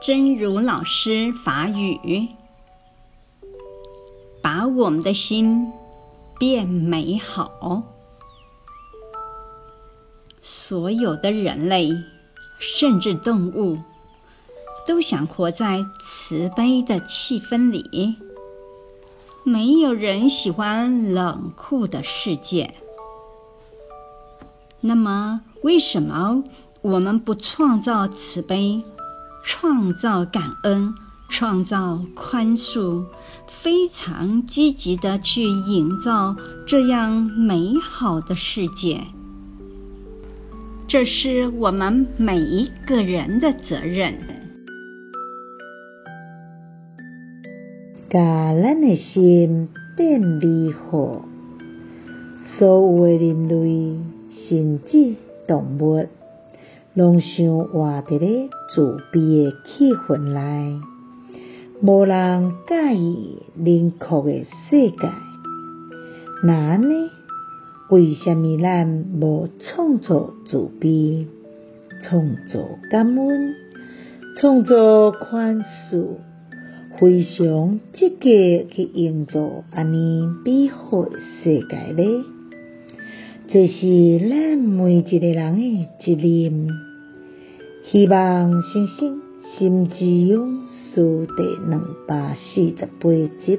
真如老师法语，把我们的心变美好。所有的人类，甚至动物，都想活在慈悲的气氛里。没有人喜欢冷酷的世界。那么，为什么我们不创造慈悲？创造感恩，创造宽恕，非常积极地去营造这样美好的世界。这是我们每一个人的责任。把咱的心变美好，所有的人类，甚至动物。拢想活伫咧自卑的气氛内，无人介意冷酷的世界。那安尼，为什么咱无创造自卑、创造感恩、创造宽恕，非常积极去营造安尼美好的世界呢？这是咱每一个人的责任。希望星星心之勇士第两百四十八集。